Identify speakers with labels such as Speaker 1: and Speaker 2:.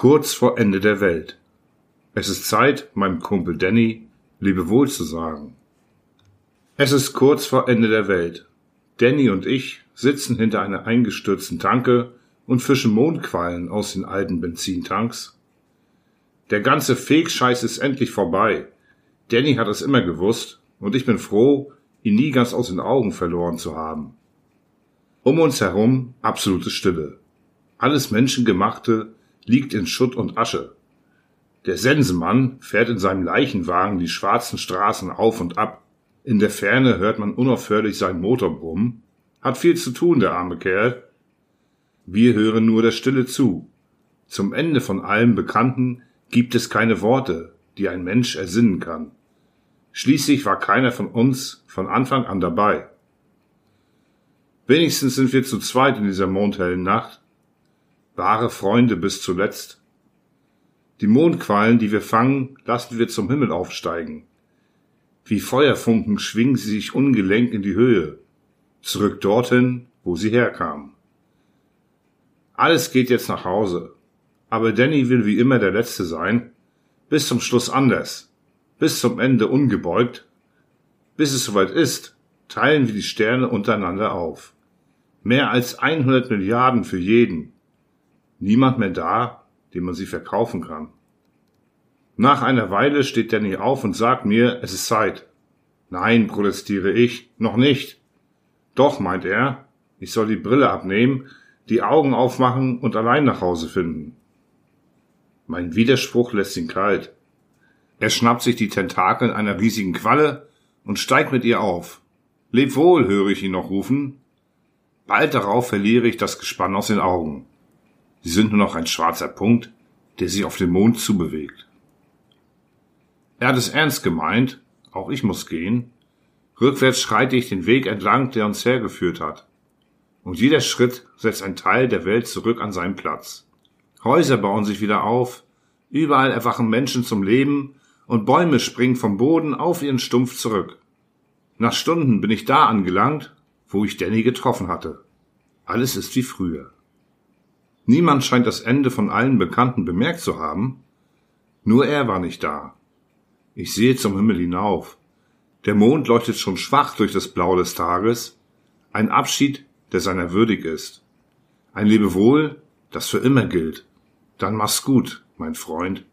Speaker 1: Kurz vor Ende der Welt. Es ist Zeit, meinem Kumpel Danny Lebewohl zu sagen. Es ist kurz vor Ende der Welt. Danny und ich sitzen hinter einer eingestürzten Tanke und fischen Mondquallen aus den alten Benzintanks. Der ganze Fegscheiß ist endlich vorbei. Danny hat es immer gewusst und ich bin froh, ihn nie ganz aus den Augen verloren zu haben. Um uns herum absolute Stille. Alles Menschengemachte liegt in Schutt und Asche. Der Sensenmann fährt in seinem Leichenwagen die schwarzen Straßen auf und ab. In der Ferne hört man unaufhörlich seinen Motor brummen. Hat viel zu tun, der arme Kerl. Wir hören nur der Stille zu. Zum Ende von allem Bekannten gibt es keine Worte, die ein Mensch ersinnen kann. Schließlich war keiner von uns von Anfang an dabei. Wenigstens sind wir zu zweit in dieser mondhellen Nacht. Wahre Freunde bis zuletzt. Die Mondquallen, die wir fangen, lassen wir zum Himmel aufsteigen. Wie Feuerfunken schwingen sie sich ungelenk in die Höhe, zurück dorthin, wo sie herkamen. Alles geht jetzt nach Hause, aber Danny will wie immer der Letzte sein, bis zum Schluss anders, bis zum Ende ungebeugt. Bis es soweit ist, teilen wir die Sterne untereinander auf. Mehr als 100 Milliarden für jeden. Niemand mehr da, dem man sie verkaufen kann. Nach einer Weile steht Danny auf und sagt mir, es ist Zeit. Nein, protestiere ich, noch nicht. Doch, meint er, ich soll die Brille abnehmen, die Augen aufmachen und allein nach Hause finden. Mein Widerspruch lässt ihn kalt. Er schnappt sich die Tentakeln einer riesigen Qualle und steigt mit ihr auf. Leb wohl, höre ich ihn noch rufen. Bald darauf verliere ich das Gespann aus den Augen. Sie sind nur noch ein schwarzer Punkt, der sich auf den Mond zubewegt. Er hat es ernst gemeint, auch ich muss gehen. Rückwärts schreite ich den Weg entlang, der uns hergeführt hat. Und jeder Schritt setzt ein Teil der Welt zurück an seinen Platz. Häuser bauen sich wieder auf, überall erwachen Menschen zum Leben und Bäume springen vom Boden auf ihren Stumpf zurück. Nach Stunden bin ich da angelangt, wo ich Danny getroffen hatte. Alles ist wie früher. Niemand scheint das Ende von allen Bekannten bemerkt zu haben. Nur er war nicht da. Ich sehe zum Himmel hinauf. Der Mond leuchtet schon schwach durch das Blau des Tages. Ein Abschied, der seiner würdig ist. Ein Lebewohl, das für immer gilt. Dann mach's gut, mein Freund.